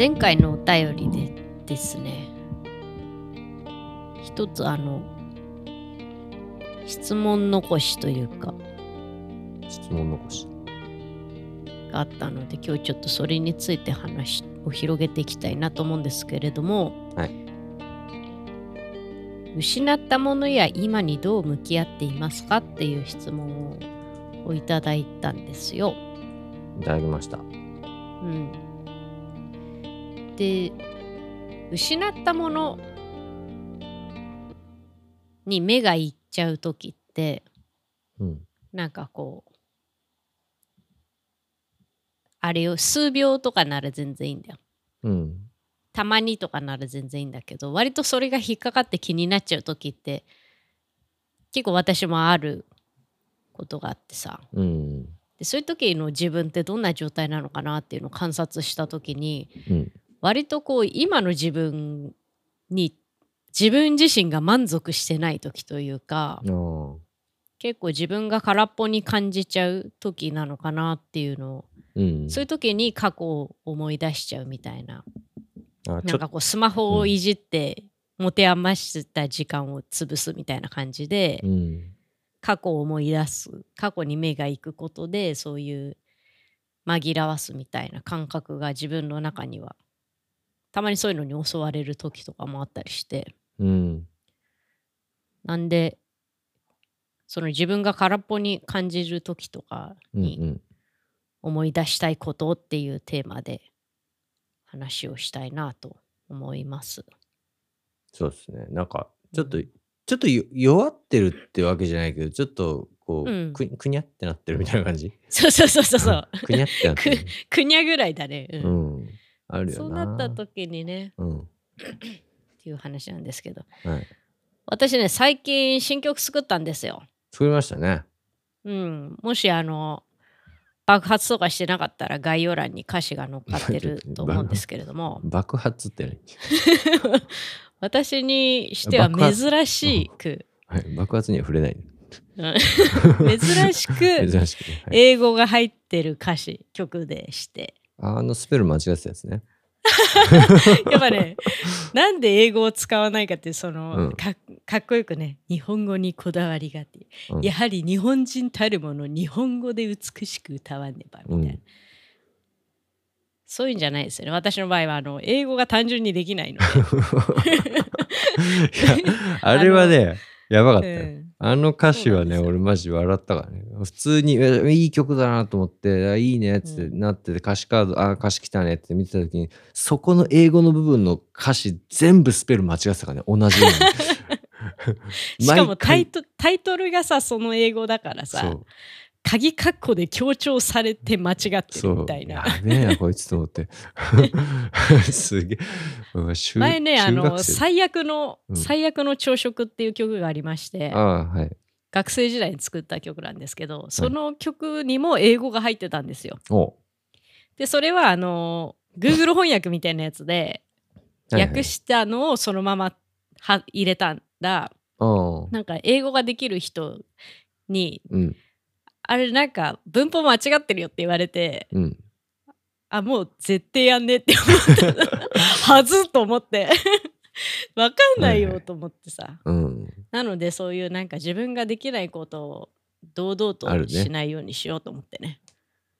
前回のお便りでですね一つあの質問残しというか質問残し。があったので今日ちょっとそれについて話を広げていきたいなと思うんですけれども、はい失ったものや今にどう向き合っていますかっていう質問をいただいたんですよ。いただきました。うん、で失ったものに目がいっちゃう時ってうん。なんかこうあれよ数秒とかなら全然いいんだよ。うん。たまにとかなら全然いいんだけど割とそれが引っかかって気になっちゃう時って結構私もあることがあってさうん。でそういう時の自分ってどんな状態なのかなっていうのを観察した時にうん。割とこう今の自分に自分自身が満足してない時というか。結構自分が空っぽに感じちゃう時なのかなっていうのをうん。そういう時に過去を思い出しちゃうみたいななんかこうスマホをいじって持て余した時間を潰すみたいな感じでうん。過去を思い出す過去に目が行くことでそういう紛らわすみたいな感覚が自分の中にはたまにそういうのに襲われる時とかもあったりしてうん。なんでその自分が空っぽに感じる時とかうん。にうん。思い出したいことっていうテーマで話をしたいなと思います。そうですね。なんか、ちょっと、ちょっとよ弱ってるってわけじゃないけど、ちょっと、こう、うんくくにゃってなってるみたいな感じ？そうそうそうそうそう。くにゃってなってる。くにゃぐらいだね。ううんん。あるよな。そうなった時にねうん。っていう話なんですけどはい。私ね最近新曲作ったんですよ。作りましたね。うん、もしあの爆発とかしてなかったら概要欄に歌詞が載っかってる と思うんですけれども爆発って何？私にしては珍しく、はい。爆発には触れない。うん 珍しく 珍しくね。はい英語が入ってる歌詞曲でしてあのスペル間違ってたやつね。やっぱねなんで英語を使わないかってその、うん。かかっこよくね日本語にこだわりがあって、うん。やはり日本人たるもの日本語で美しく歌わねばみたいな、うん。そういうんじゃないですよね。私の場合はあの英語が単純にできないの いやあれはね、やばかった。うんあの歌詞はね、俺マジ笑ったからね。普通に、えいい曲だなと思って、あいいねっつってうなってて、歌詞カード、あ、歌詞来たねって見てた時に、そこの英語の部分の歌詞全部スペル間違ってたからね、同じように。しかもタイトタイトルがさその英語だからさ鍵括弧で強調されて間違ってるみたいな。やべえなこいつと思って。すげえ。前ねあの最悪の、うん。最悪の朝食っていう曲がありましてはい。学生時代に作った曲なんですけどその曲にも英語が入ってたんですよ。お。でそれはあの Google 翻訳みたいなやつで はいはい。訳したのをそのままは入れたんだ。なんか英語ができる人にうんあれなんか文法間違ってるよって言われてうん。あもう絶対やんねって思った。はずと思って。わかんないよと思ってさ、うん。なのでそういうなんか自分ができないことを堂々としないようにしようと思ってね。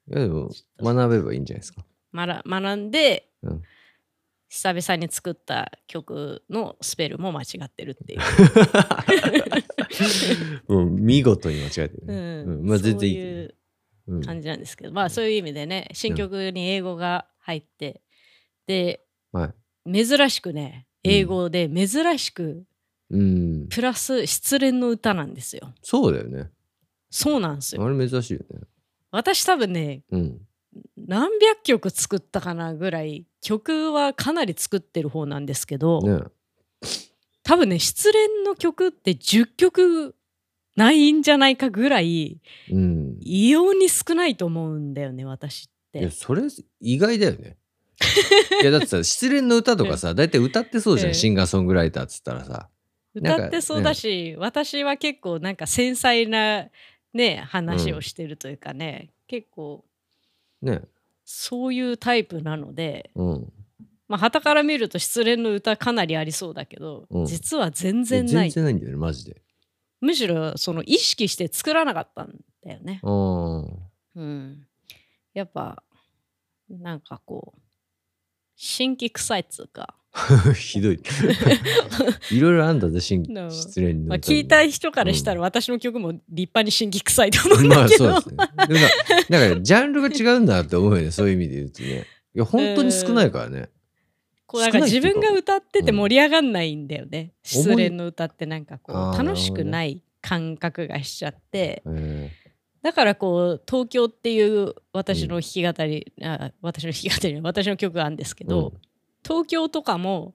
いやでも学べばいいんじゃないですか。まら学んで、うん久々に作った曲のスペルも間違ってるっていう、もう見事に間違えてるうね、ん。うん。まあ全然いいそういう感じなんですけど、まあそういう意味でね新曲に英語が入ってではい。珍しくね英語で珍しくうん。プラス失恋の歌なんですよ。そうだよね。そうなんですよ。あれ珍しいよね。私多分ねうん何百曲作ったかなぐらい曲はかなり作ってる方なんですけど、ね。多分ね失恋の曲って10曲ないんじゃないかぐらいうん。異様に少ないと思うんだよね私って。いやそれ意外だよね。いやだってさ 失恋の歌とかさ大体歌ってそうじゃん、ええシンガーソングライターっつったらさ。歌ってそうだし、私は結構なんか繊細なね話をしてるというかね、結構ね。そういうタイプなのでうん。まあ旗から見ると失恋の歌かなりありそうだけど、うん。実は全え然ない。全然ないんだよねマジで。むしろその意識して作らなかったんだよね。うん。うん、やっぱなんかこう新規臭いっつうか、ひどい。いろいろあんだぜ新な失恋のまあ、聞いた人からしたら私の曲も立派に新規臭いと思うんだけど、まあそうですね。でもな なんかジャンルが違うんだって思うよね、そういう意味で言うとね。いや、本当に少ないからね。こうなんか自分が歌ってて盛り上がんないんだよね、うん失恋の歌ってなんかこう楽しくない感覚がしちゃって。えだからこう東京っていう私の弾き語り、あ私の弾き語り私の曲があるんですけど、うん東京とかも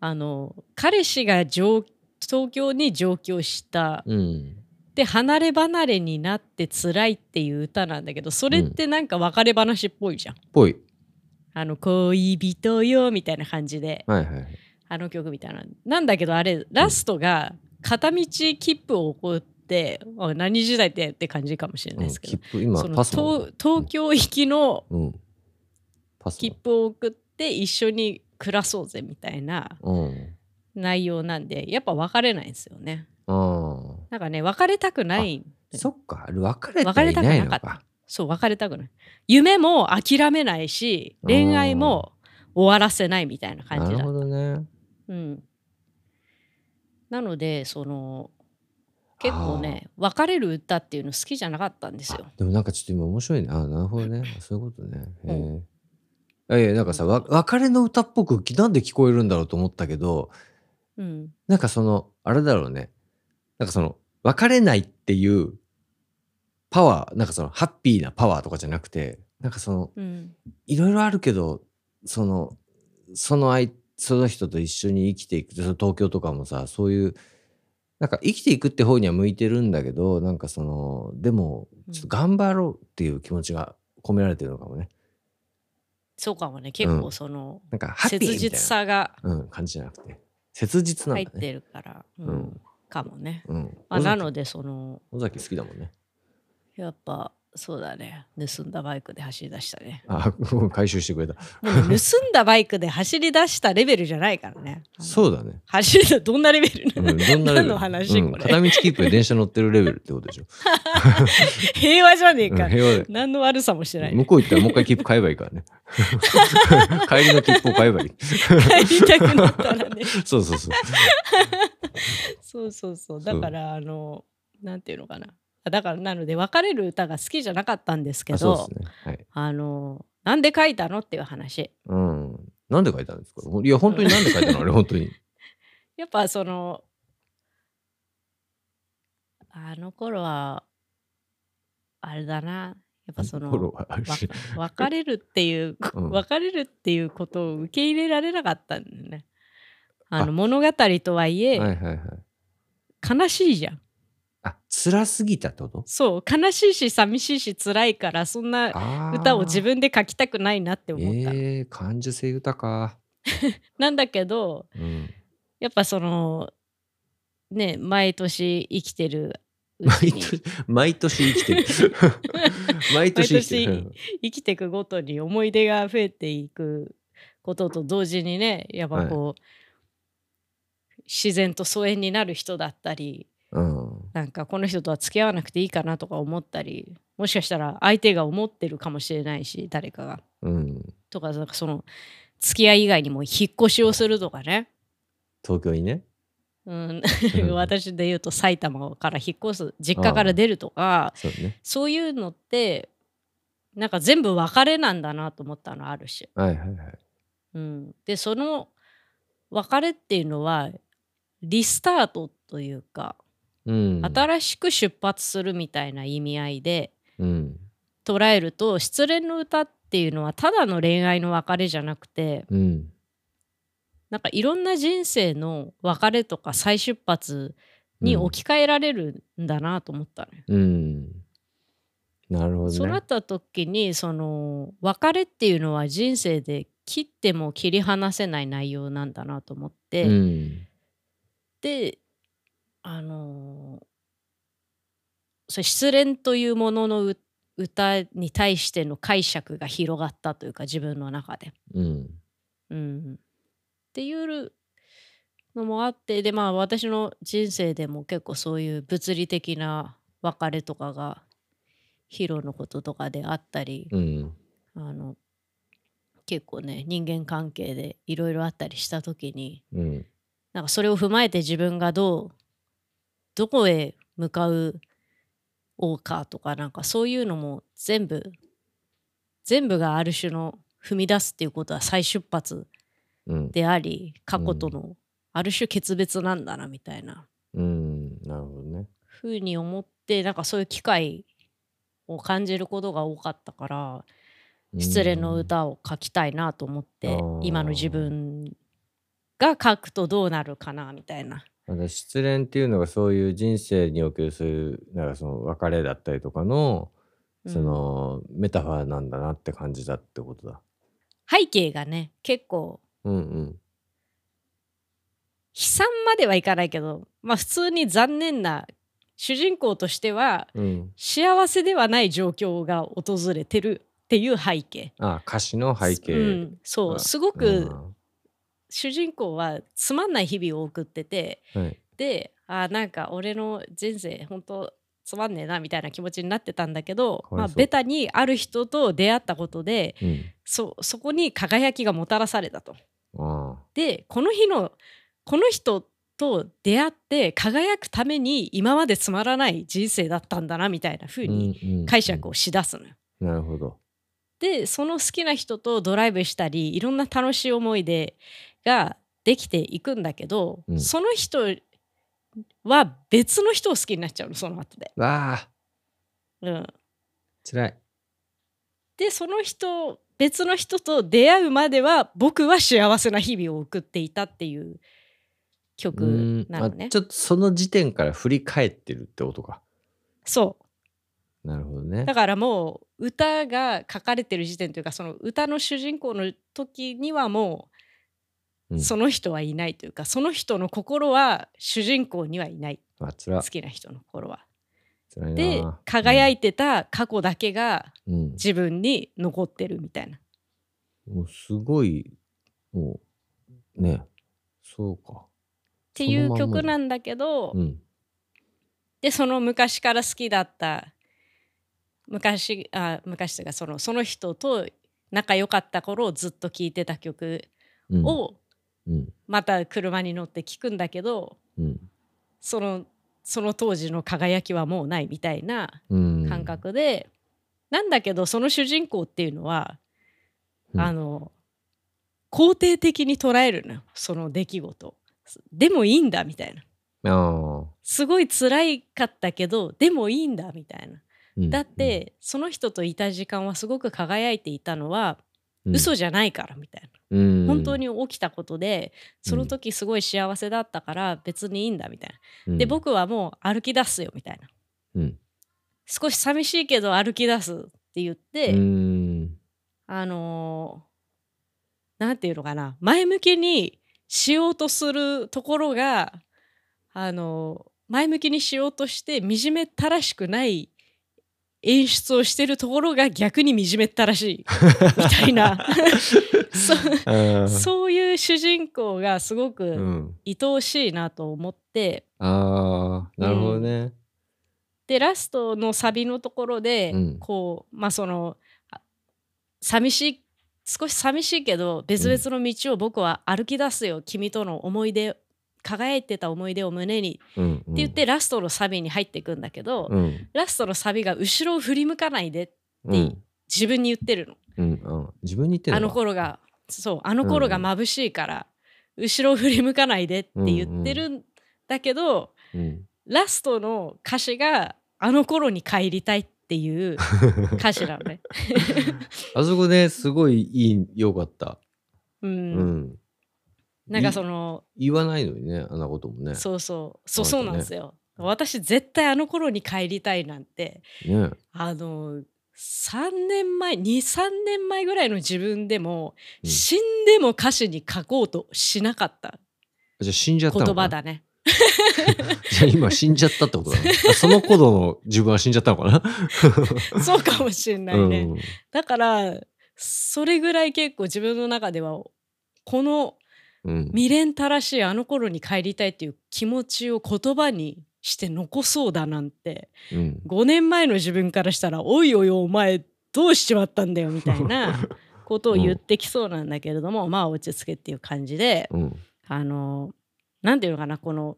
あの彼氏が上東京に上京したーうん。で離れ離れになって辛いっていう歌なんだけどそれってなんか別れ話っぽいじゃん。ぽい。あの恋人よみたいな感じではいはい。あの曲みたいな。なんだけどあれラストが片道切符を送って、あ何時代ってって感じかもしれないですけど、切符、今東東京行きの切符を送って一緒に暮らそうぜみたいな。内容なんでやっぱ別れないんですよね。あなんかね別れたくないあ。そっか。別れて別れたくなかったか。そう別れたくない夢も諦めないし恋愛も終わらせないみたいな感なるじだほどね。うん、なのでその結構ね別れる歌っていうの好きじゃなかったんですよあ。でもなんかちょっと今面白いね。あなるほどね。そういうことね。へうえ。なんかさ、わ別れの歌っぽくなんで聞こえるんだろうと思ったけど、うん、なんかその、あれだろうね。なんかその、別れないっていうパワー、なんかその、ハッピーなパワーとかじゃなくて、なんかその、うん、いろいろあるけど、その、その相、その人と一緒に生きていく。その東京とかもさ、そういう、なんか生きていくって方には向いてるんだけど、なんかその、でも、ちょっと頑張ろうっていう気持ちが込められてるのかもね。そうかもね結構その、なんか、ハッピー切実さがな、うん、感じじゃなくて、切実なんだね。入ってるから、うんうんかもね。うん。まあ、なのでその尾崎好きだもんね。やっぱそうだね盗んだバイクで走り出したね。あ、回収してくれた。もうね盗んだバイクで走り出したレベルじゃないからね。そうだね。走りだどんなレベル？うん、どんなレベル？何の話？うんこれ片道切符で電車乗ってるレベルってことでしょ。平和じゃねえうんか。平和で。何の悪さもしてない。向こう行ったらもう一回切符買えばいいからね。帰りの切符を買えばいい。帰りたくなったらね。そうそうそう。そうそうそう。だから、あの、なんていうのかな。あだから、なので、別れる歌が好きじゃなかったんですけど、ですね。はい。あの、なんで書いたのっていう話。うん。なんで書いたんですか？いや、本当になんで書いたの？あれ、本当に。やっぱその、あの頃は、あれだな。やっぱその、別れるっていう、うん別れるっていうことを受け入れられなかったんだよね。ああの物語とはいえ、はいはいはい。悲しいじゃん。あ、辛すぎたと？そう悲しいし寂しいし辛いからそんな歌を自分で書きたくないなって思った、ええ感受性豊か。なんだけどうん。やっぱそのね毎年生きてる毎年、毎年生きてる。毎年生きてる。生きていくごとに思い出が増えていくことと同時にねやっぱこう、自然と疎遠になる人だったりうん。なんかこの人とは付き合わなくていいかなとか思ったりもしかしたら相手が思ってるかもしれないし誰かが。うん。とかなんかその付き合い以外にも引っ越しをするとかね、東京にね。うんうん 私で言うと埼玉から引っ越す実家から出るとかそうね。そういうのってなんか全部別れなんだなと思ったのあるし、はいはいはい。うん、でその別れっていうのはリスタートというか、うん。新しく出発するみたいな意味合いでうん。捉えると失恋の歌っていうのはただの恋愛の別れじゃなくてうん。なんかいろんな人生の別れとか再出発に置き換えられるんだなと思ったのよ。うん。なるほどね。そうなった時にその別れっていうのは人生で切っても切り離せない内容なんだなと思って、うん。であのそれ失恋というもののう歌に対しての解釈が広がったというか自分の中で。うん。うん、っていうのもあってでまあ私の人生でも結構そういう物理的な別れとかがヒロのこととかであったり、うんあの結構ね人間関係でいろいろあったりした時にうんなんかそれを踏まえて自分がどうどこへ向かうおうかとかなんかそういうのも全部全部がある種の踏み出すっていうことは再出発うん。であり過去とのある種決別なんだなみたいな。うんなるほどね。ふうに思ってなんかそういう機会を感じることが多かったから失恋の歌を書きたいなと思って今の自分が書くとどうなるかなみたいな。まだ失恋っていうのがそういう人生におけるそういうなんかその別れだったりとかのうんそのメタファーなんだなって感じだってことだ。背景がね結構うんうん。悲惨まではいかないけどまあ普通に残念な主人公としてはうん、幸せではない状況が訪れてるっていう背景。あ歌詞の背景。うん、そうあすごうくん主人公はつまんない日々を送っててはいであーなんか俺の人生本当つまんねえなみたいな気持ちになってたんだけど、まあ、ベタにある人と出会ったことでうん、そそこに輝きがもたらされたと。あでこの日のこの人と出会って輝くために今までつまらない人生だったんだなみたいな風に解釈をしだすのよ。うんなるほど。でその好きな人とドライブしたりいろんな楽しい思い出ができていくんだけど、うんその人は別の人を好きになっちゃうのその後で。わあうん、辛い。でその人別の人と出会うまでは僕は幸せな日々を送っていたっていうう曲んなのね。あちょっとその時点から振り返ってるってことか。そうなるほどねだ。からもう歌が書かれてる時点というかその歌の主人公の時にはもううんその人はいないというか、その人の心は主人公にはいない。好きな人の心は。で輝いてた過去だけが自分に残ってるみたいな。もうすごいもうね。そうか。っていう曲なんんだけど、うん。でその昔から好きだった昔あ昔というかそのその人と仲良かった頃をずっと聴いてた曲うん。をうん。また車に乗って聴くんだけどうん。そのその当時の輝きはもうないみたいなうん。感覚で、なんだけどその主人公っていうのは、うん。あの肯定的に捉えるのよその出来事。をでもいいんだみたいな。すごい辛いかったけどでもいいんだみたいな。うん。だって、その人といた時間はすごく輝いていたのは、うん嘘じゃないからみたいな、うん。本当に起きたことでその時すごい幸せだったから別にいいんだみたいな。で、僕はもう歩き出すよみたいな。うん。少し寂しいけど歩き出すって言って、うん。あのーなんていうのかな。前向きにしようとするところがあのー前向きにしようとして惨めったらしくない演出をしてるところが逆に惨めったらしい。みたいな。そそういう主人公がすごうくん、愛おしいなと思って。ああなるほどね。でラストのサビのところで、うん。こうまあそのあ寂しい少し寂しいけど別々の道を僕は歩き出すよ、君との思い出輝いてた思い出を胸にうん、ってって言って、ラストのサビに入っていくんだけど、うん。ラストのサビが後ろを振り向かないでうん。自分に言ってるの。うんうん、自分に言ってんあのか頃がそうあの頃が眩しいから、後ろを振り向かないでって言ってるんだけど、うん、ラストの歌詞があの頃に帰りたいっていう 歌詞なのね。あそこねすごいいい良かった。う、うんん、なんかその言わないのにねあんなこともね。そうそうそうそうなんですよ。私絶対あの頃に帰りたいなんてねあの3年前23年前ぐらいの自分でも、うん死んでも歌詞に書こうとしなかったじゃあ死んじゃったのかな？言葉だね。じゃあ今死んじゃったってことだね。あその頃の自分は死んじゃったのかな？そうかもしれないね。うんだからそれぐらい結構自分の中ではこのうん未練たらしいあの頃に帰りたいっていう気持ちを言葉にして残そうだなんて。うん。5年前の自分からしたら「おいおいお前どうしちまったんだよ」みたいな ことを言ってきそうなんだけれども、まあ落ち着けっていう感じでうん。あのなんていうのかなこの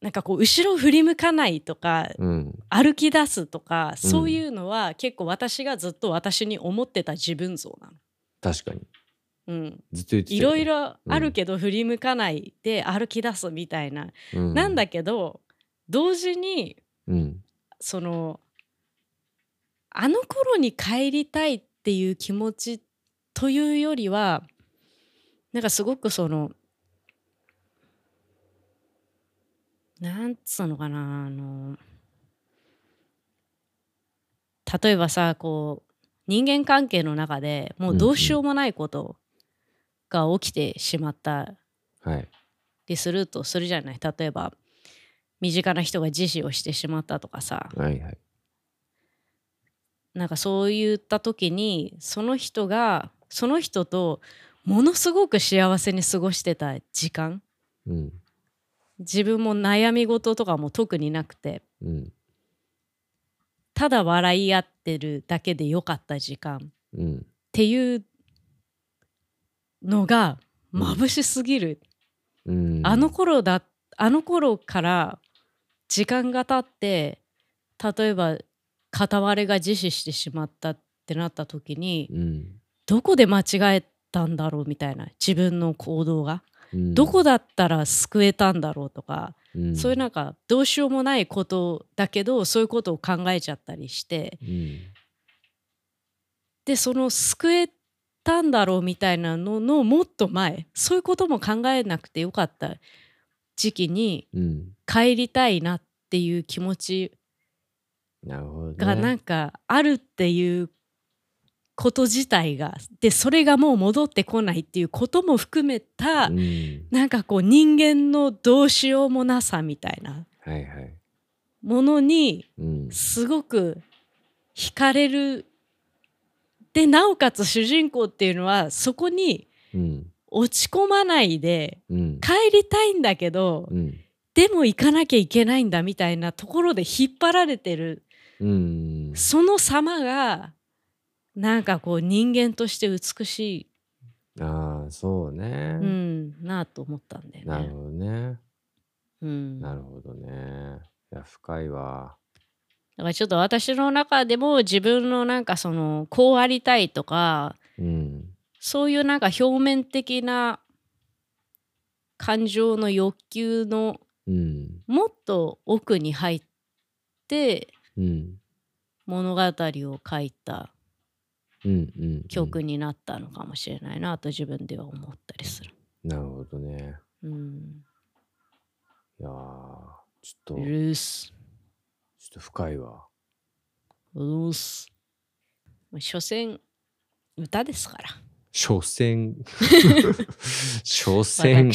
なんかこう後ろ振り向かないとかうん。歩き出すとか、そういうのは結構私がずっと私に思ってた自分像なの。確かにうん、ずっと言ってたいろいろあるけど振り向かないで歩き出すみたいな、うん。なんだけど同時にうん。そのあの頃に帰りたいっていう気持ちというよりはなんかすごくそのなんつうのかなあの例えばさこう人間関係の中でもうどうしようもないことが起きてしまった。はい。りするとするじゃない。例えば身近な人が自死をしてしまったとかさ。はいはい。なんかそういった時にその人がその人とものすごく幸せに過ごしてた時間。うん。自分も悩み事とかも特になくて。うん。ただ笑い合ってるだけでよかった時間。っうん。ていうのが眩しすぎる、うん。あの頃だあの頃から時間が経って例えば片割れが自死してしまったってなった時にうん。どこで間違えたんだろうみたいな自分の行動が、うん。どこだったら救えたんだろうとか、うん。そういうなんかどうしようもないことだけどそういうことを考えちゃったりしてうん。でその救えたんだろうみたいなののもっと前。そういうことも考えなくてよかった時期にうん。帰りたいなっていう気持ちがなんかあるっていうこと自体が。でそれがもう戻ってこないっていうことも含めた、うん。なんかこう人間のどうしようもなさみたいなものにうん。すごく惹かれるでなおかつ主人公っていうのはそこにうん。落ち込まないでうん。帰りたいんだけどうん。でも行かなきゃいけないんだみたいなところで引っ張られてる。うん。その様がなんかこう人間として美しああそうね。い、うん、なと思ったんだよね。なるほどね。うん、なるほどね。いや深いわだからちょっと私の中でも自分のなんかそのこうありたいとかうんそういうなんか表面的な感情の欲求のうん。もっと奥に入ってうん。物語を書いた曲になったのかもしれないなと自分では思ったりする。なるほどね。うん、いやーちょっと。ルース。っと深いわ。ルース。まあ所詮歌ですから。所詮所詮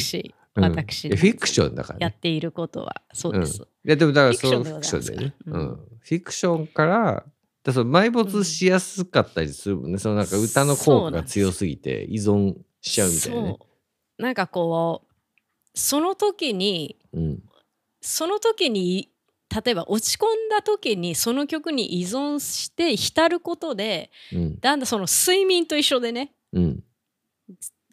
私、うん。フィクションだからね。やっていることはそうです。いやでもだからフィクションでそうフィクションだよね、ううん。ん、フィクションからだその埋没しやすかったりするもんね、そのなんか歌の効果が強すぎて依存しちゃうみたいなね。なんかこうその時にうん。その時に例えば落ち込んだ時にその曲に依存して浸ることでうん。だんだんその睡眠と一緒でねうん。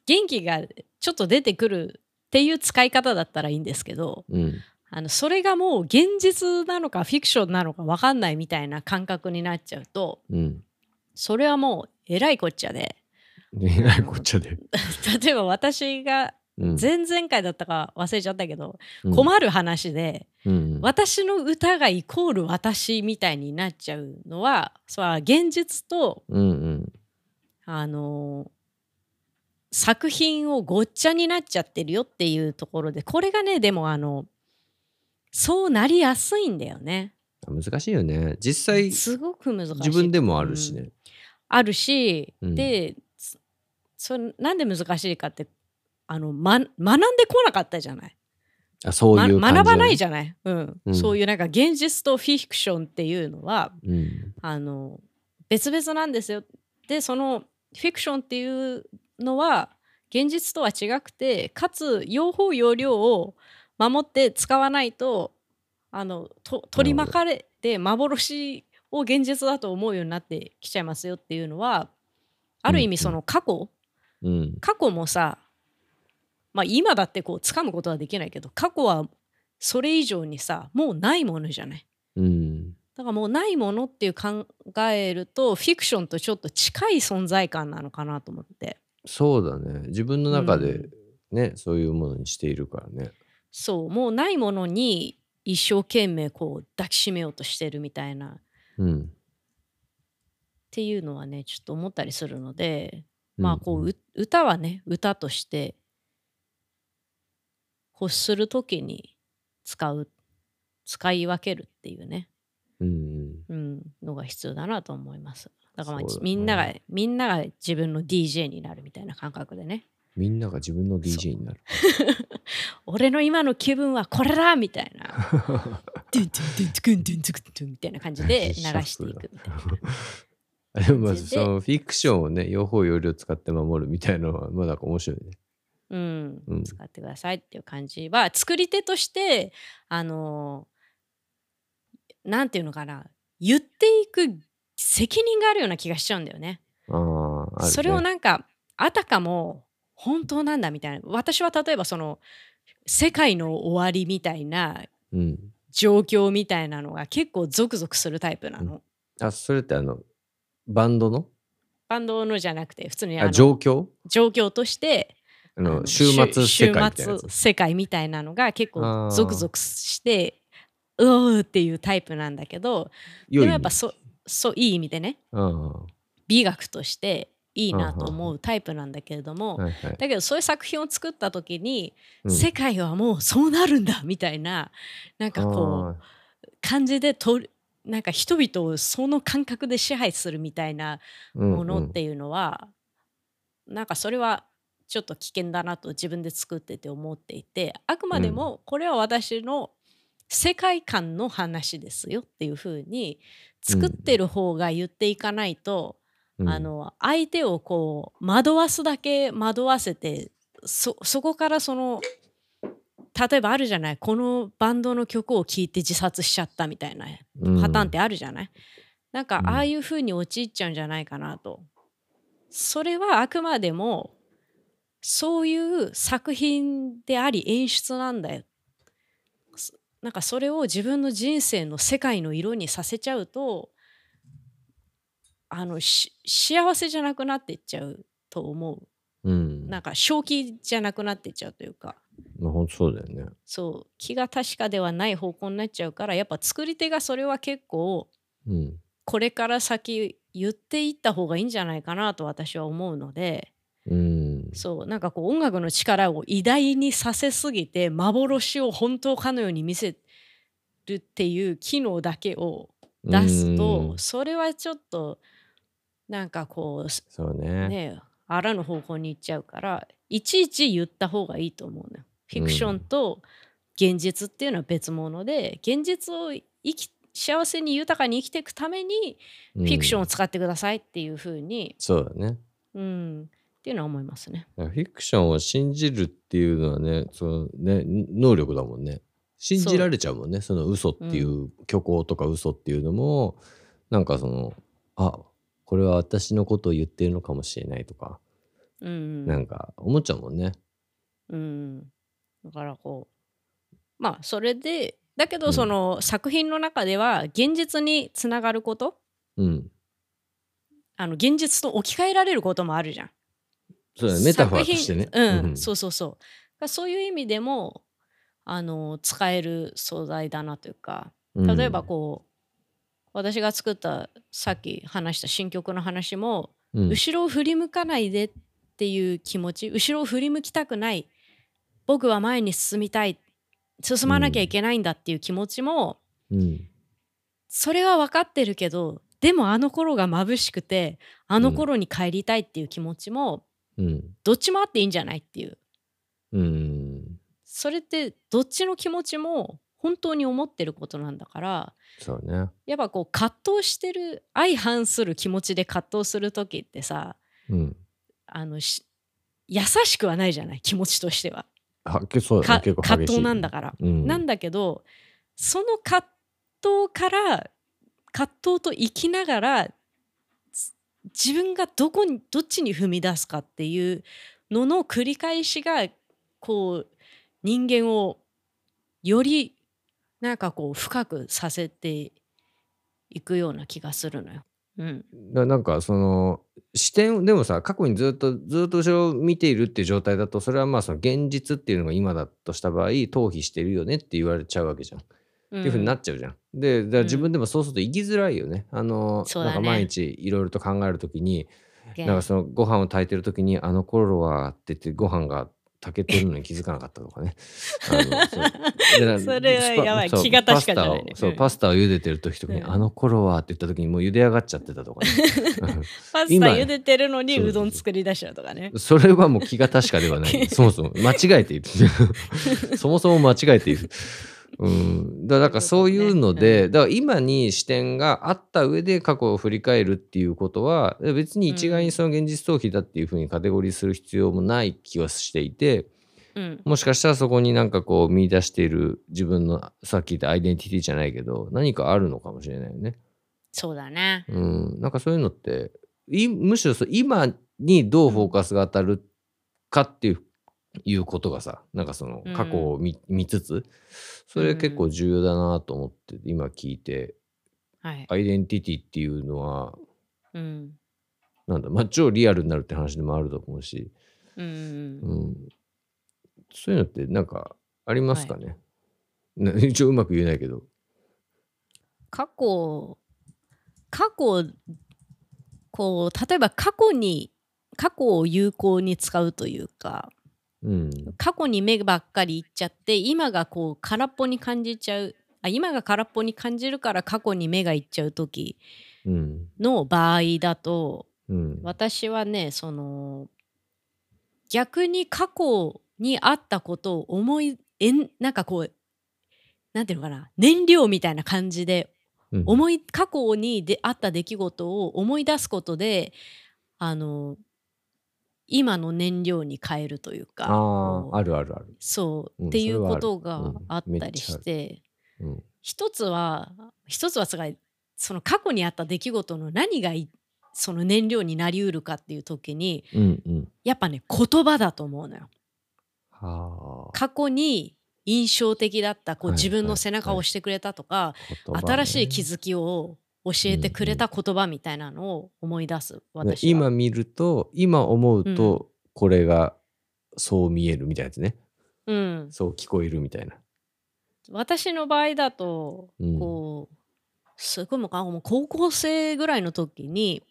元気がちょっと出てくるっていう使い方だったらいいんですけどうん。あのそれがもう現実なのかフィクションなのか分かんないみたいな感覚になっちゃうとうん。それはもうえらいこっちゃで。えらいこっちゃで、例えば私がうん、前々回だったか忘れちゃったけど、うん。困る話でうん私の歌がイコール私みたいになっちゃうのはそれは現実とうんうん。あの作品をごっちゃになっちゃってるよっていうところでこれがねでもあのそうなりやすいんだよね。難しいよね。実際すごく難しい。自分でもあるしね、あるし、うん。でそなんで難しいかってあの、ま、学んでこなかったじゃない？あそういうま学ばないゃじゃない、うん。うん。そういうなんか現実とフィクションっていうのはん、うん。あの別々なんですよ。でそのフィクションっていうのは現実とは違くてかつ用法用量を守って使わないとあのと取り巻かれて幻を現実だと思うようになってきちゃいますよっていうのはある意味その過去、うん。過去もさまあ今だってこう掴むことはできないけど過去はそれ以上にさもうないものじゃない？うん。だからもうないものっていう考えるとフィクションとちょっと近い存在感なのかなと思って。そうだね。自分の中でうん。ね、そういうものにしているからね。そう。もうないものに一生懸命こう抱きしめようとしてるみたいな。っうん。ていうのはねちょっと思ったりするのでまあこうう歌はね歌として欲する時に使う使い分けるっていうね、うんうん。うん、のが必要だなと思います。だからまあ、ね。みんながみんなが自分の DJ になるみたいな感覚でね。みんなが自分の DJ になる。俺の今の気分はこれだみたいな。ドゥンドゥンドゥンドゥンドゥンドゥンドゥンみたいな感じで流していくみたいなあでもまずそのフィクションをね用法用量使って守るみたいなのはまあなんか面白いねうん。うん。使ってくださいっていう感じは作り手としてあのなんていうのかな言っていく責任があるような気がしちゃうんだよね。ああね。それをなんかあたかも本当なんだみたいな。私は例えばその世界の終わりみたいなうん。状況みたいなのが結構ゾクゾクするタイプなの。あそれってあのバンドの？バンドのじゃなくて普通にあ状況？状況としてあの週末週世界みたいな世界みたいなのが結構ゾクゾクしてうおーっていうタイプなんだけどでもやっぱそそういい意味でねあ美学としていいなと思うタイプなんだけれども、あはいはい。だけどそういう作品を作った時に、うん。世界はもうそうなるんだみたいななんかこう感じでとなんか人々をその感覚で支配するみたいなうんうん。ものっていうのは、なんかそれはちょっと危険だなと自分で作ってて思っていてあくまでもこれは私の世界観の話ですよっていうふうに作ってる方が言っていかないと、うん。あの相手をこう惑わすだけ惑わせてそそこからその例えばあるじゃないこのバンドの曲を聴いて自殺しちゃったみたいなうん。パターンってあるじゃない、なんかうん。ああいう風に陥っちゃうんじゃないかなと。それはあくまでもそういう作品であり演出なんだよ。そなんかそれを自分の人生の世界の色にさせちゃうとあのし幸せじゃなくなっていっちゃうと思う。うんなんか正気じゃなくなっていっちゃうというか。まあそうだよねそう気が確かではない方向になっちゃうからやっぱ作り手がそれは結構うんこれから先言っていった方がいいんじゃないかなと私は思うのでうんそうなんかこう音楽の力を偉大にさせすぎて幻を本当かのように見せるっていう機能だけを出すと、うん。それはちょっとなんかこそうね。うねあらぬ方向に行っちゃうからいちいち言った方がいいと思うのよ。フィクションと現実っていうのは別物で現実を生き幸せに豊かに生きていくためにフフィクションをン使ってくださいっていうふうに、そうだね。うん、っていうのは思いますね。フィクションを信じるっていうのはねそのね能力だもんね。信じられちゃうもんね。その嘘っていう、虚構とか嘘っていうのもなんかそのあこれは私のことを言ってるのかもしれないとか、うん、なんか思っちゃうもんね。うん、だからこうまあそれでだけどうん。その作品の中では現実につながること。うん。あの現実と置き換えられることもあるじゃん。そうだねメタファーと作してね。品うん、うん。そうそうそう。そういう意味でもあの使える素材だなというかうん。例えばこう、私が作ったさっき話した新曲の話も、うん。後ろを振り向かないでっていう気持ち後ろを振り向きたくない僕は前に進みたい進まなきゃいけないんだっていう気持ちも、うん。それは分かってるけどでもあの頃が眩しくてあの頃に帰りたいっていう気持ちも、うんどっちもあっていいんじゃないっていううんそれってどっちの気持ちも本当に思ってることなんだからそうねやっぱこう葛藤してる相反する気持ちで葛藤する時ってさうん。あのし優しくはないじゃない？気持ちとしては。はけそうだかね。結構。葛藤なんだから。うん。なんだけどその葛藤から葛藤と生きながらつ自分がどこにどっちに踏み出すかっていうのの繰り返しがこう人間をよりなんかこう深くさせていくような気がするのよ。うん、だなんかその視点でもさ過去にずっとずっと後ろを見ているっていう状態だとそれはまあその現実っていうのが今だとした場合逃避してるよねって言われちゃうわけじゃん。っていうふうになっちゃうじゃん。でだから自分でもそうすると生きづらいよね。あのねなんか毎日いろいろと考えるときに、うんなんかそのご飯を炊いてるときにあの頃はって言ってご飯が炊けてるのに気づかなかったとかね。あのそれはやばい気が確かじゃないねそう、うんパスタを茹でてる時とかに、うんあの頃はって言った時にもう茹で上がっちゃってたとかね。パスタ今茹でてるのにそうどん作り出しちゃうとかね。それはもう気が確かではない。そもそも間違えている。そもそも間違えている。うん、だからそういうので、うん。だから今に視点があった上で過去を振り返るっていうことは別に一概にその現実逃避だっていうふうにカテゴリーする必要もない気はしていてうん。もしかしたらそこになんかこう見出している自分のさっき言ったアイデンティティじゃないけど何かあるのかもしれないよね。そうだね。うん、なんかそういうのっていむしろ今にどうフォーカスが当たるかっていう,、いうことがさなんかそのうん。過去を見,、見つつそれ結構重要だなと思って今聞いて。はい。アイデンティティっていうのはうん。なんだ、まあ、超リアルになるって話でもあると思うし、うんうん、そういうのってなんかありますかね、な 一応うまく言えないけど。過去過去こう例えば過去に過去を有効に使うというかうん。過去に目ばっかりいっちゃって今がこう空っぽに感じちゃうあ今が空っぽに感じるから過去に目がいっちゃう時うん。の場合だとうん。私はねその逆に過去にあったことを思いえんなんかこうなんていうのかな燃料みたいな感じでうん。思い過去にであった出来事を思い出すことであの今の燃料に変えるというかあああるあるある。そう、うんっていうことがうんあったりして、うん。一つは一つはつまりその過去にあった出来事の何がいその燃料になりうるかっていう時にうんうん。やっぱね言葉だと思うのよ。はあ。過去に印象的だったこうはい自分の背中を押してくれたとか、新しい気づきを教えてくれた言葉みたいなのを思い出す、ね私は。今見ると今思うとこれがそう見えるみたいなやつね、うん、そう聞こえるみたいな。私の場合だと、うん。こうすごいもう高校生ぐらいの時に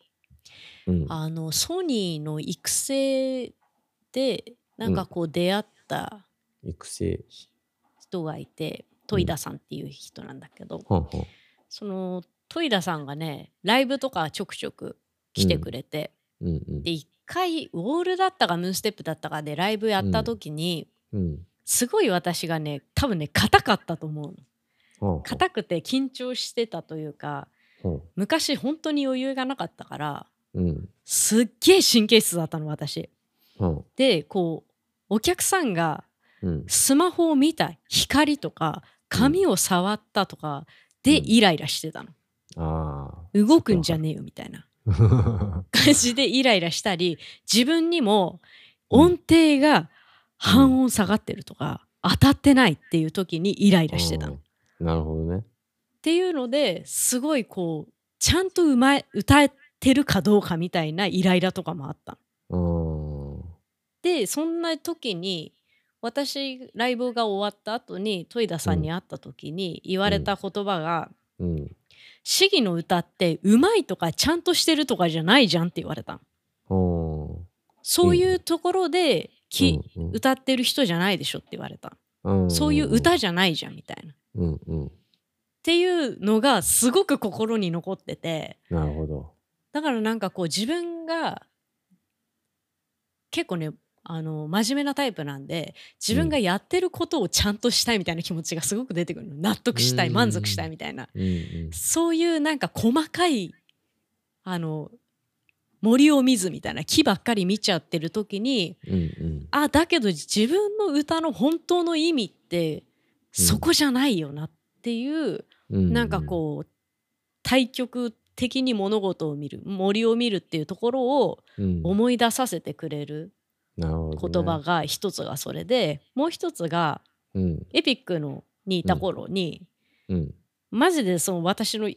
うん。あのソニーの育成でなんかこう出会った育成。人がいて、戸井田さんっていう人なんだけど、ほんほんその戸井田さんがねライブとかちょくちょく来てくれて、うん。うんで一回ウォールだったかムーンステップだったかでライブやった時に、うん。すごい私がね多分ね硬かったと思う硬くて緊張してたというか昔本当に余裕がなかったからうん。すっげえ神経質だったの私。でこうお客さんがうん。スマホを見た光とか髪を触ったとかでうん。イライラしてたの、あ動くんじゃねえよみたいなあ感じでイライラしたり自分にも音程が半音下がってるとか、当たってないっていう時にイライラしてたの。っうんなるほどね。ていうのですごいこうちゃんとうまい歌えてるかどうかみたいなイライラとかもあったの。うんでそんな時に私ライブが終わった後に戸井田さんに会った時に言われた言葉がうん「市議の歌ってうまいとかちゃんとしてるとかじゃないじゃん」って言われたそういうところでき、うんうん歌ってる人じゃないでしょって言われた。うんそういう歌じゃないじゃんみたいな。っうんうん。ていうのがすごく心に残ってて。なるほど。だからなんかこう自分が結構ねあの真面目なタイプなんで自分がやってることをちゃんとしたいみたいな気持ちがすごく出てくるの。納得したいうん。満足したいみたいな。そういうなんか細かいあの森を見ずみたいな木ばっかり見ちゃってる時にうんうん。あだけど自分の歌の本当の意味ってそこじゃないよなっていう、うんなんかこう対極的に物事を見る森を見るっていうところを思い出させてくれる言葉が一つがそれでもう一つがうん。エピックのにいた頃に、うん。マジでその私の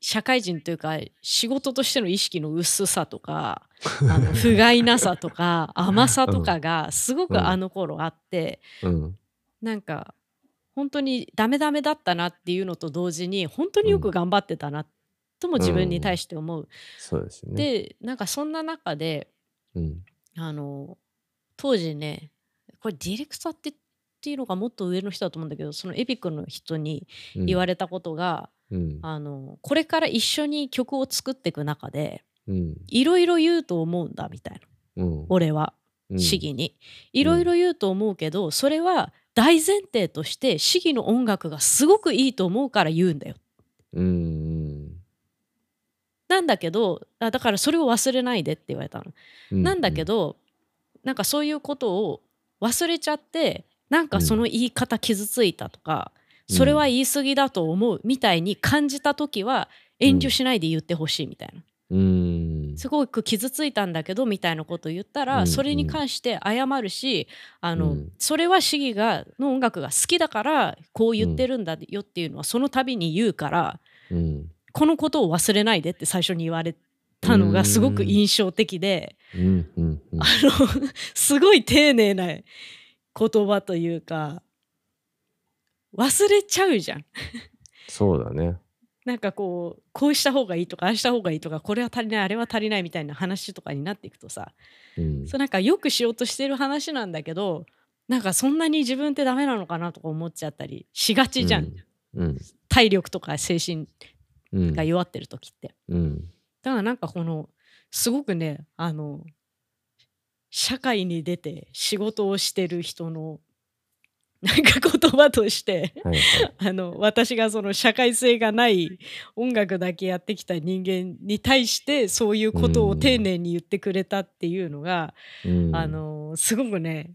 社会人というか仕事としての意識の薄さとかあの 不甲斐なさとか甘さとかがすごくあの頃あって、うん。なんか本当にダメダメだったなっていうのと同時に本当によく頑張ってたなとも自分に対して思う。そうですよね。でなんかそんな中でうん。あの当時ねこれディレクターってっていうのがもっと上の人だと思うんだけどそのエピックの人にうん。言われたことが、うん。あのこれから一緒に曲を作っていく中でうん。いろいろ言うと思うんだみたいな。うん。俺はうん。市議に。いろいろ言うと思うけどそれは大前提として市議の音楽がすごくいいと思うから言うんだよ。うんなんだけどあだからそれを忘れないでって言われたの、うん。なんだけどなんかそういうことを忘れちゃってなんかその言い方傷ついたとか、うん。それは言い過ぎだと思うみたいに感じた時は遠慮しないで言ってほしいみたいな、うん。すごく傷ついたんだけどみたいなことを言ったら、うん。それに関して謝るしあの、うん。それは市議がの音楽が好きだからこう言ってるんだよっていうのはその度に言うから、うん。このことを忘れないでって最初に言われたのがすごく印象的で、うん。うん。うん。あのすごい丁寧な言葉というか忘れちゃうじゃん。そうだね。なんかこうこうした方がいいとかああした方がいいとかこれは足りないあれは足りないみたいな話とかになっていくとさうん。そうなんかよくしようとしてる話なんだけどなんかそんなに自分ってダメなのかなとか思っちゃったりしがちじゃん、うん。体力とか精神うんが弱ってる時って。うんだからなんかこのすごくねあの社会に出て仕事をしてる人の なんか言葉として あの私がその社会性がない音楽だけやってきた人間に対してそういうことを丁寧に言ってくれたっていうのが、うん。あのすごくね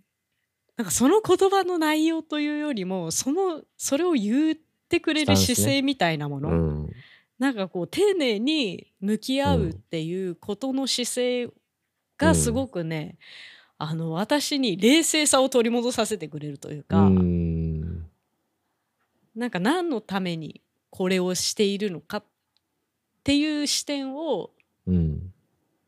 なんかその言葉の内容というよりもそのそれを言ってくれる姿勢みたいなもの、うんなんかこう丁寧に向き合うっていうことの姿勢がすごくね、あの私に冷静さを取り戻させてくれるというか、うん。なんか何のためにこれをしているのかっていう視点をうん。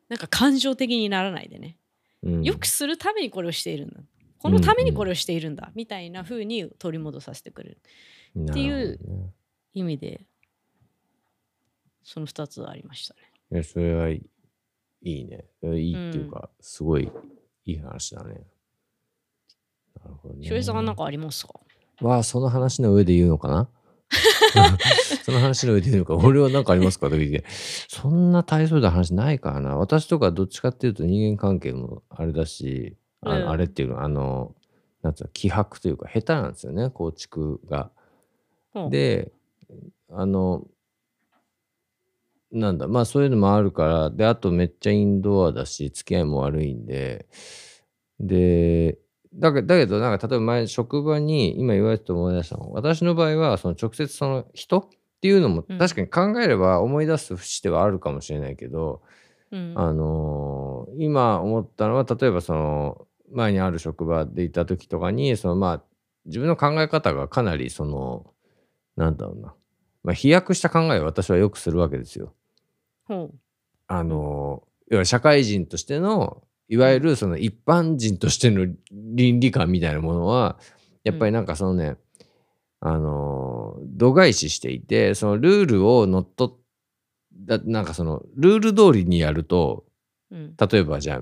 なんか感情的にならないでね、うん。よくするためにこれをしているんだ。このためにこれをしているんだ、みたいな風に取り戻させてくれるっていう意味でその2つありましたね。いやそれはいいね。いいっていうか、すごいいい話だね。なるほどね。しおりさんは何かありますか？わあ、その話の上で言うのかな？その話の上で言うのか、俺は何かありますか？と聞いて、そんな大層な話ないからな。私とかどっちかっていうと人間関係もあれだし、あ,、うんあれっていうのは、あの、なんつうの、気迫というか、下手なんですよね、構築が。うんで、あの、なんだ、まあそういうのもあるから、で、あとめっちゃインドアだし、付き合いも悪いんで、で、だけだけど、なんか例えば前、職場に今言われてて思い出したの私の場合は、その直接その人っていうのもうん。確かに考えれば思い出す節ではあるかもしれないけど、うん。あのー今思ったのは例えばその前にある職場でいた時とかにそのまあ自分の考え方がかなりそのなんだろうな、まあ、飛躍した考えを私はよくするわけですよ。ほあのー要は社会人としてのいわゆるその一般人としての倫理観みたいなものはやっぱりなんかそのね、あのー度外視していてそのルールを乗っ取っだなんかそのルール通りにやるとううん。例えばじゃあ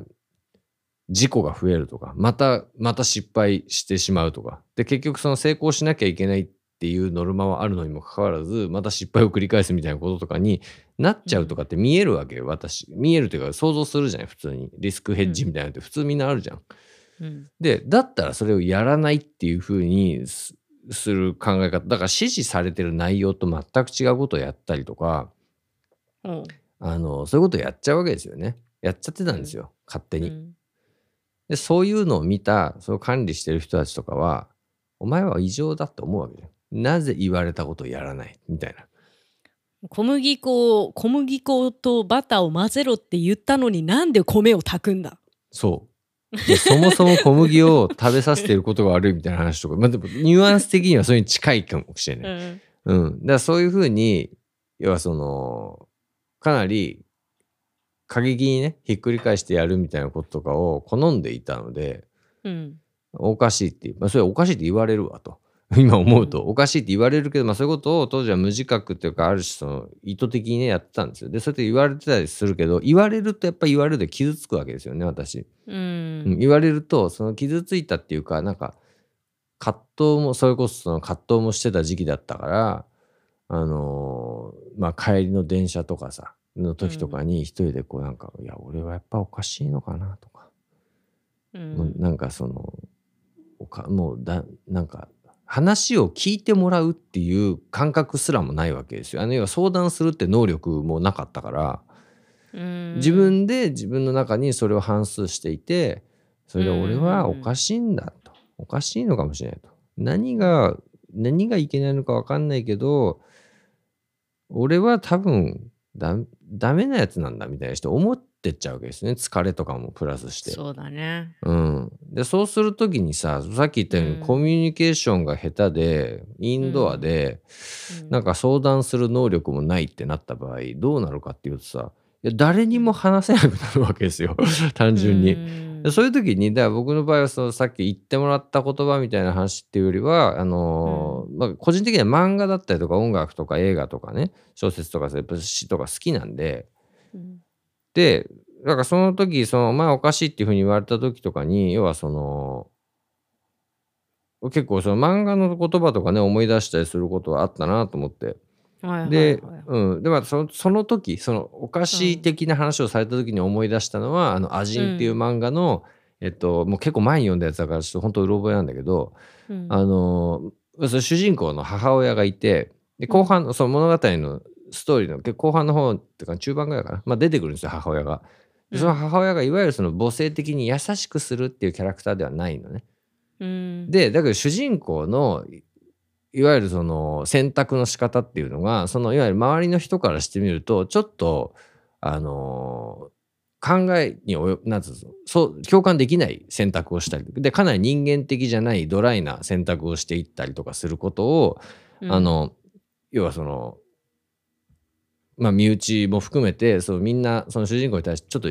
事故が増えるとかまたまた失敗してしまうとかで結局その成功しなきゃいけないっていうノルマはあるのにもかかわらずまた失敗を繰り返すみたいなこととかになっちゃうとかって見えるわけよ私見えるというか想像するじゃない普通にリスクヘッジみたいなのって普通みんなあるじゃん。うんでだったらそれをやらないっていうふうにすする考え方だから指示されてる内容と全く違うことをやったりとかほうあのそういうことをやっちゃうわけですよね。やっちゃってたんですよ、勝手に。うんで、そういうのを見た、それを管理してる人たちとかは、お前は異常だって思うわけよ。なぜ言われたことをやらないみたいな。小麦粉を小麦粉とバターを混ぜろって言ったのになんで米を炊くんだ？そう。でそもそも小麦を食べさせてることが悪いみたいな話とか、まあ、でもニュアンス的にはそれに近いかもしれない。んうん。だからそういうふうに、要はその、かなり過激にね、ひっくり返してやるみたいなこととかを好んでいたので、うんおかしいっていう、まあ、それはおかしいって言われるわと。今思うと、おかしいって言われるけど、まあ、そういうことを当時は無自覚っていうか、ある種その意図的にね、やってたんですよ。で、そうやって言われてたりするけど、言われるとやっぱ言われるで傷つくわけですよね、私。ううんん、言われるとその傷ついたっていうかなんか葛藤もそれこそその葛藤もしてた時期だったからあのーまあ帰りの電車とかさの時とかに一人でこうなんか、いや俺はやっぱおかしいのかなとか、うんなんかそのおかもうだなんか話を聞いてもらうっていう感覚すらもないわけですよ。あの要は相談するって能力もなかったから。うん自分で自分の中にそれを反芻していてそれで俺はおかしいんだとおかしいのかもしれないと何が何がいけないのか分かんないけど俺は多分だダメなやつなんだみたいな人思ってっちゃうわけですね。疲れとかもプラスして。そうだね。うん、でそうする時にささっき言ったように、うん。コミュニケーションが下手でインドアで、なんか相談する能力もないってなった場合どうなるかっていうとさいや誰にも話せなくなるわけですよ。単純に。でそういう時にだから僕の場合はそのさっき言ってもらった言葉みたいな話っていうよりはあのーまあ、個人的には漫画だったりとか音楽とか映画とかね小説とかやっぱ詩とか好きなんでうんでだからその時そのお前おかしいっていうふうに言われた時とかに要はその結構その漫画の言葉とかね思い出したりすることはあったなと思って。で、はいうん、でまあそのその時そのおかしい的な話をされた時に思い出したのは「あのアジン」っていう漫画の、えっともう結構前に読んだやつだからちょっと本当うろ覚えなんだけど、うん。あのその主人公の母親がいてで後半、その物語のストーリーの結構後半の方っていうか中盤ぐらいかな、まあ、出てくるんですよ母親が。でその母親がいわゆるその母性的に優しくするっていうキャラクターではないのね。うんでだけど主人公のいいわゆるその選択の仕方っていうのがそのいわゆる周りの人からしてみるとちょっとあの考えに及なんつうのそう共感できない選択をしたりでかなり人間的じゃないドライな選択をしていったりとかすることを、あの要はそのまあ身内も含めてそうみんなその主人公に対してちょっと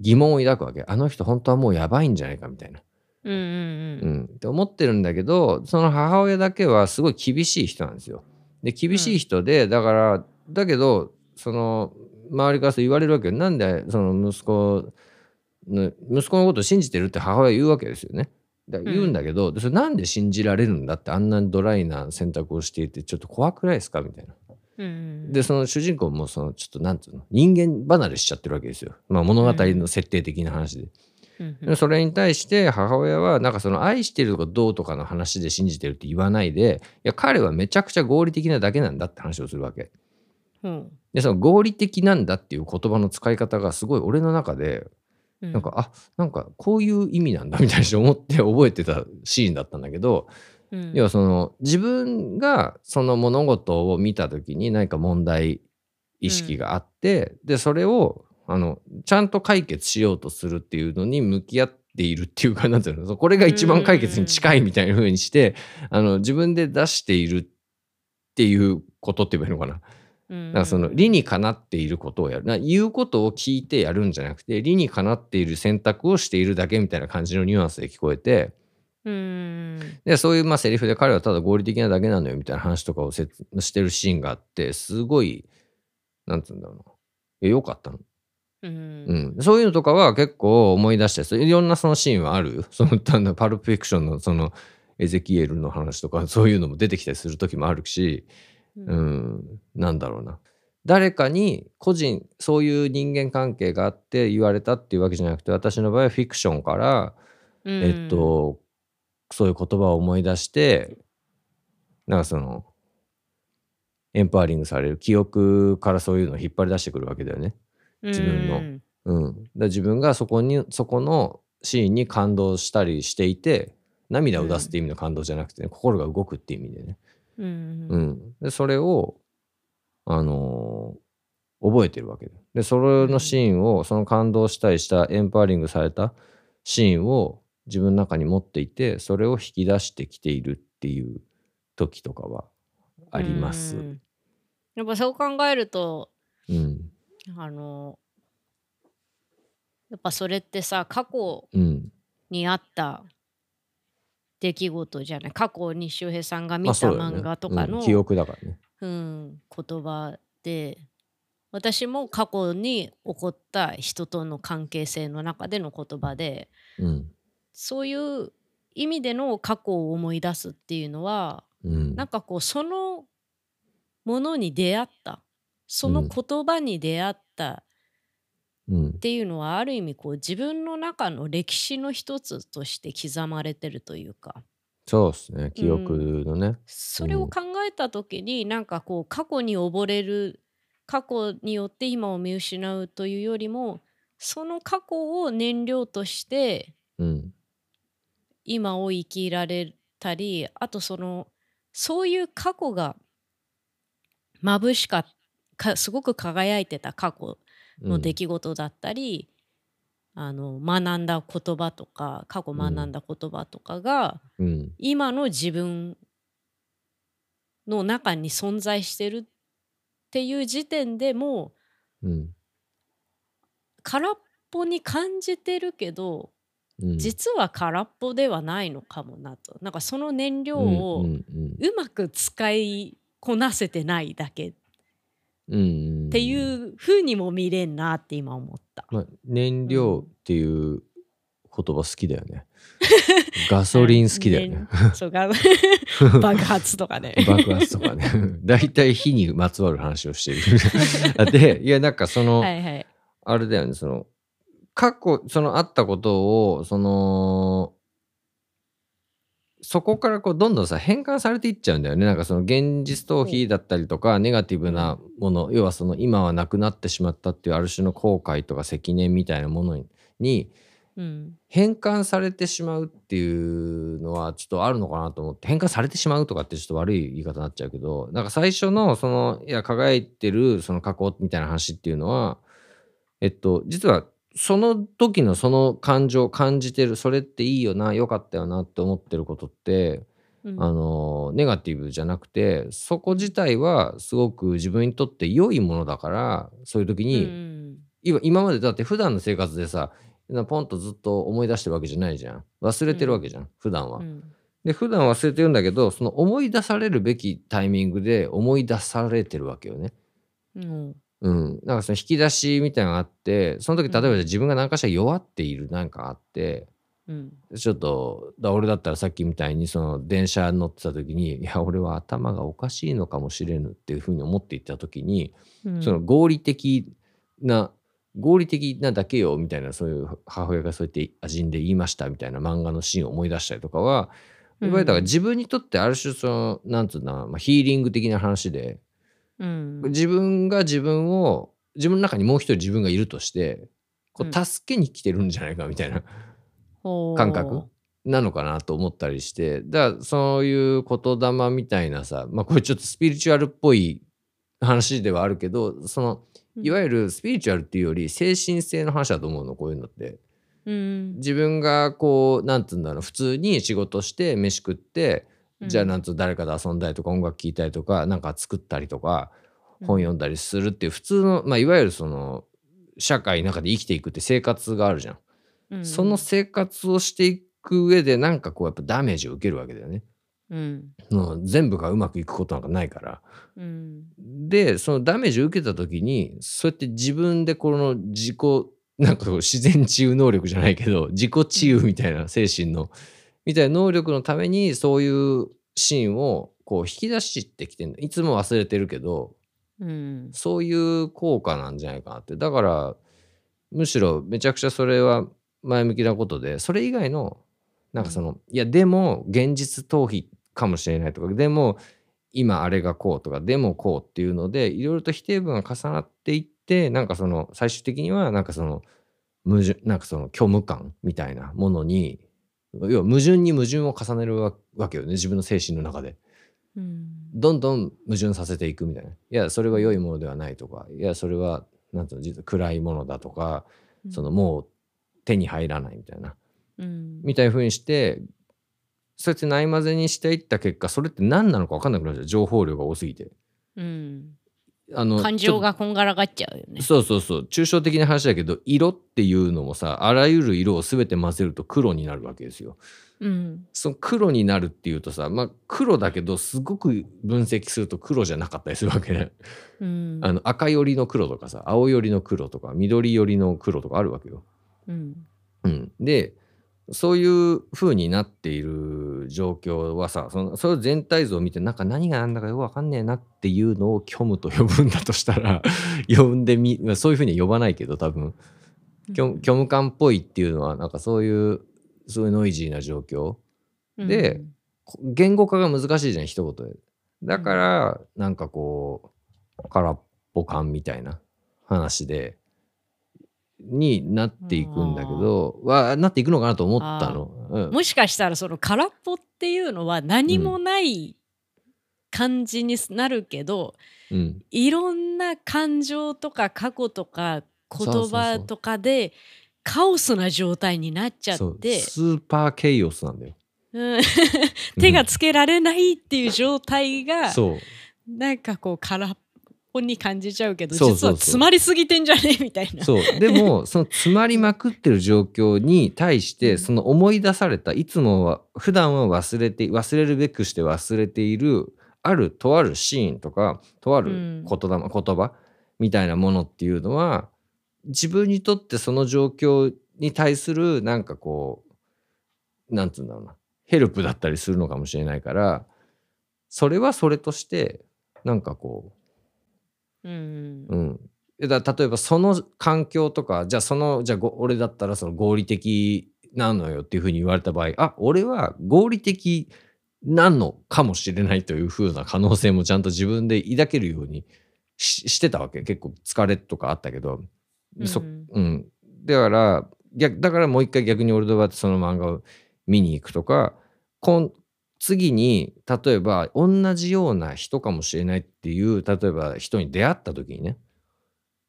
疑問を抱くわけあの人本当はもうやばいんじゃないかみたいな。うんうんうん、って思ってるんだけどその母親だけはすごい厳しい人なんですよ。で厳しい人で、だからだけどその周りからそう言われるわけよなんでその息子の息子のことを信じてるって母親言うわけですよね。だ言うんだけど、でそれなんで信じられるんだってあんなドライな選択をしていてちょっと怖くないですかみたいな。でその主人公もそのちょっとなんつうの人間離れしちゃってるわけですよ。まあ、物語の設定的な話で。うん。でそれに対して母親はなんかその愛してるとかどうとかの話で信じてるって言わないでいや彼はめちゃくちゃ合理的なだけなんだって話をするわけ。うん。でその合理的なんだっていう言葉の使い方がすごい俺の中でうん。なんか、あなんかこういう意味なんだみたいに思って覚えてたシーンだったんだけど、うん要はその自分がその物事を見た時に何か問題意識があって、でそれをあのちゃんと解決しようとするっていうのに向き合っているっていうかなんていうのこれが一番解決に近いみたいな風にして、あの自分で出しているっていうことって言えばいいのかな。からその理にかなっていることをやる。な言うことを聞いてやるんじゃなくて理にかなっている選択をしているだけみたいな感じのニュアンスで聞こえて。うん。でそういうまあセリフで彼はただ合理的なだけなのよみたいな話とかをせしてるシーンがあってすごいなんつうんだろうな。いやよかったの、うん。うん、そういうのとかは結構思い出していろんなそのシーンはある。よ そのパルプフィクションのそのエゼキエルの話とか そういうのも出てきたりする時もあるし、うん、なんだろうな。誰かに個人そういう人間関係があって言われたっていうわけじゃなくて私の場合はフィクションからうん。えっと、そういう言葉を思い出して、なんかその、エンパワリングされる記憶からそういうのを引っ張り出してくるわけだよね。自分の。うん、だ自分がそこにそこのシーンに感動したりしていて涙を出すっていう意味の感動じゃなくてね、心が動くって意味でね、うん。うん、でそれを、あのー覚えてるわけででそれのシーンをその感動したりしたエンパワリングされたシーンを自分の中に持っていてそれを引き出してきているっていう時とかはあります。うん。やっぱそう考えるとうん。あのやっぱそれってさ過去うんにあった出来事じゃない？過去に周平さんが見た漫画とかの、うん。記憶だからね。うん、言葉で私も過去に起こった人との関係性の中での言葉でうんそういう意味での過去を思い出すっていうのはうん。なんかこうそのものに出会ったその言葉に出会ったうん。っていうのはある意味こう自分の中の歴史の一つとして刻まれてるというか。そうですね。記憶のね。それを考えた時になんかこう過去に溺れる過去によって今を見失うというよりもその過去を燃料としてうん今を生きられたりあとそのそういう過去が眩しかかすごく輝いてた過去の出来事だったり、あの学んだ言葉とか過去学んだ言葉とかが、うん。今の自分の中に存在してるっていう時点でもううん。空っぽに感じてるけどうん実は空っぽではないのかもなとなんかその燃料うんをうまく使いこなせてないだけっていう風にも見れんなって今思った。まあ、燃料っていう言葉好きだよね。ガソリン好きだよね。ねそうが 爆発とかね。爆発とかね。大体火にまつわる話をしてる。で、いや、なんかその、はいはい。あれだよね、その、過去、そのあったことを、その、そこからこうどんどんさ変換されていっちゃうんだよね。なんかその現実逃避だったりとかネガティブなもの要はその今はなくなってしまったっていうある種の後悔とか責任みたいなものに。変換されてしまうっていうのはちょっとあるのかなと思って変換されてしまうとかってちょっと悪い言い方になっちゃうけどなんか最初のそのいや輝いてるその過去みたいな話っていうのはえっと実はその時のその感情感じてるそれっていいよな良かったよなって思ってることってうん。あのネガティブじゃなくてそこ自体はすごく自分にとって良いものだからそういう時に、うん今今までだって普段の生活でさポンとずっと思い出してるわけじゃないじゃん。忘れてるわけじゃん、普段は。うん。で普段忘れてるんだけどその思い出されるべきタイミングで思い出されてるわけよね。うんうん、なんかその引き出しみたいなのがあってその時例えばうん。自分が何かしら弱っているなんかあって。うん。ちょっとだ俺だったらさっきみたいにその電車に乗ってた時にいや俺は頭がおかしいのかもしれぬっていうふうに思っていった時にうん。その合理的な合理的なだけよみたいなそういう母親がそうやって味んで言いましたみたいな漫画のシーンを思い出したりとかは、いわゆるだから自分にとってある種そのなんつうの、まあ、ヒーリング的な話でうん。自分が自分を自分の中にもう一人自分がいるとしてこう助けに来てるんじゃないかみたいなほう。感覚なのかなと思ったりしてだからそういう言霊みたいなさまあこれちょっとスピリチュアルっぽい話ではあるけどそのいわゆるスピリチュアルっていうより精神性の話だと思うのこういうのって。うん。自分がこうなんつうんだろう普通に仕事して飯食ってうんじゃあなんつう誰かと遊んだりとか音楽聴いたりとかなんか作ったりとか本読んだりするっていう普通の、まあ、いわゆるその社会の中で生きていくって生活があるじゃん。うんその生活をしていく上でなんかこうやっぱダメージを受けるわけだよね。うんもう全部がうまくいくことなんかないから。うんでそのダメージを受けた時にそうやって自分でこの自己なんか自然治癒能力じゃないけど自己治癒みたいな精神のみたいな能力のためにそういうシーンをこう引き出してきてんだいつも忘れてるけどうん。そういう効果なんじゃないかなって。だからむしろめちゃくちゃそれは前向きなことでそれ以外のなんかその、いやでも現実逃避かもしれないとかでも今あれがこうとかでもこうっていうのでいろいろと否定文が重なっていってなんかその最終的にはなんかその矛盾なんかその虚無感みたいなものに要は矛盾に矛盾を重ねるわわけよね。自分の精神の中で。うん。どんどん矛盾させていくみたいな。いやそれは良いものではないとか。いやそれはなんていうの実は暗いものだとか。そのもう手に入らないみたいな。うん。みたいな風にしてそうやってないまぜにしていった結果それって何なのか分かんなくなるじゃん。情報量が多すぎて。うんあの感情がこんがらがっちゃうよね。そうそうそう抽象的な話だけど色っていうのもさあらゆる色を全て混ぜると黒になるわけですよ。うんその黒になるっていうとさまあ黒だけどすごく分析すると黒じゃなかったりするわけね。うんあの赤寄りの黒とかさ青寄りの黒とか緑寄りの黒とかあるわけよ。うんうん、でそういう風になっている状況はさそのそ全体像を見てなんか何が何だかよくわかんねえなっていうのを虚無と呼ぶんだとしたら 呼んでみまあそういう風には呼ばないけど多分。虚虚無感っぽいっていうのはなんかそういうすごいノイジーな状況でこ言語化が難しいじゃん一言で。だからなんかこう空っぽ感みたいな話でになっていくんだけどはなっていくのかなと思ったの。うん。もしかしたらその空っぽっていうのは何もない感じになるけど、うん。いろんな感情とか過去とか言葉とかでカオスな状態になっちゃって。スーパーケイオスなんだよ。うん。手がつけられないっていう状態がそう。なんかこう空っぽに感じちゃうけど実は詰まりすぎてんじゃね？えみたいな。そう。でも その詰まりまくってる状況に対しうん。てその思い出されたいつもは普段は忘れて忘れるべくして忘れているあるとあるシーンとかとあるうん。言霊、言葉みたいなものっていうのは自分にとってその状況に対するなんかこうなんつうんだろうな。ヘルプだったりするのかもしれないからそれはそれとしてなんかこううんうん、だ例えばその環境とかじゃあそのじゃあご俺だったらその合理的なのよっていうふうに言われた場合あ俺は合理的なのかもしれないというふうな可能性もちゃんと自分で抱けるようにししてたわけ。結構疲れとかあったけど、そうん。うん、だから逆だからもう一回逆に俺とはその漫画を見に行くとかこん次に例えば同じような人かもしれないっていう例えば人に出会った時にね。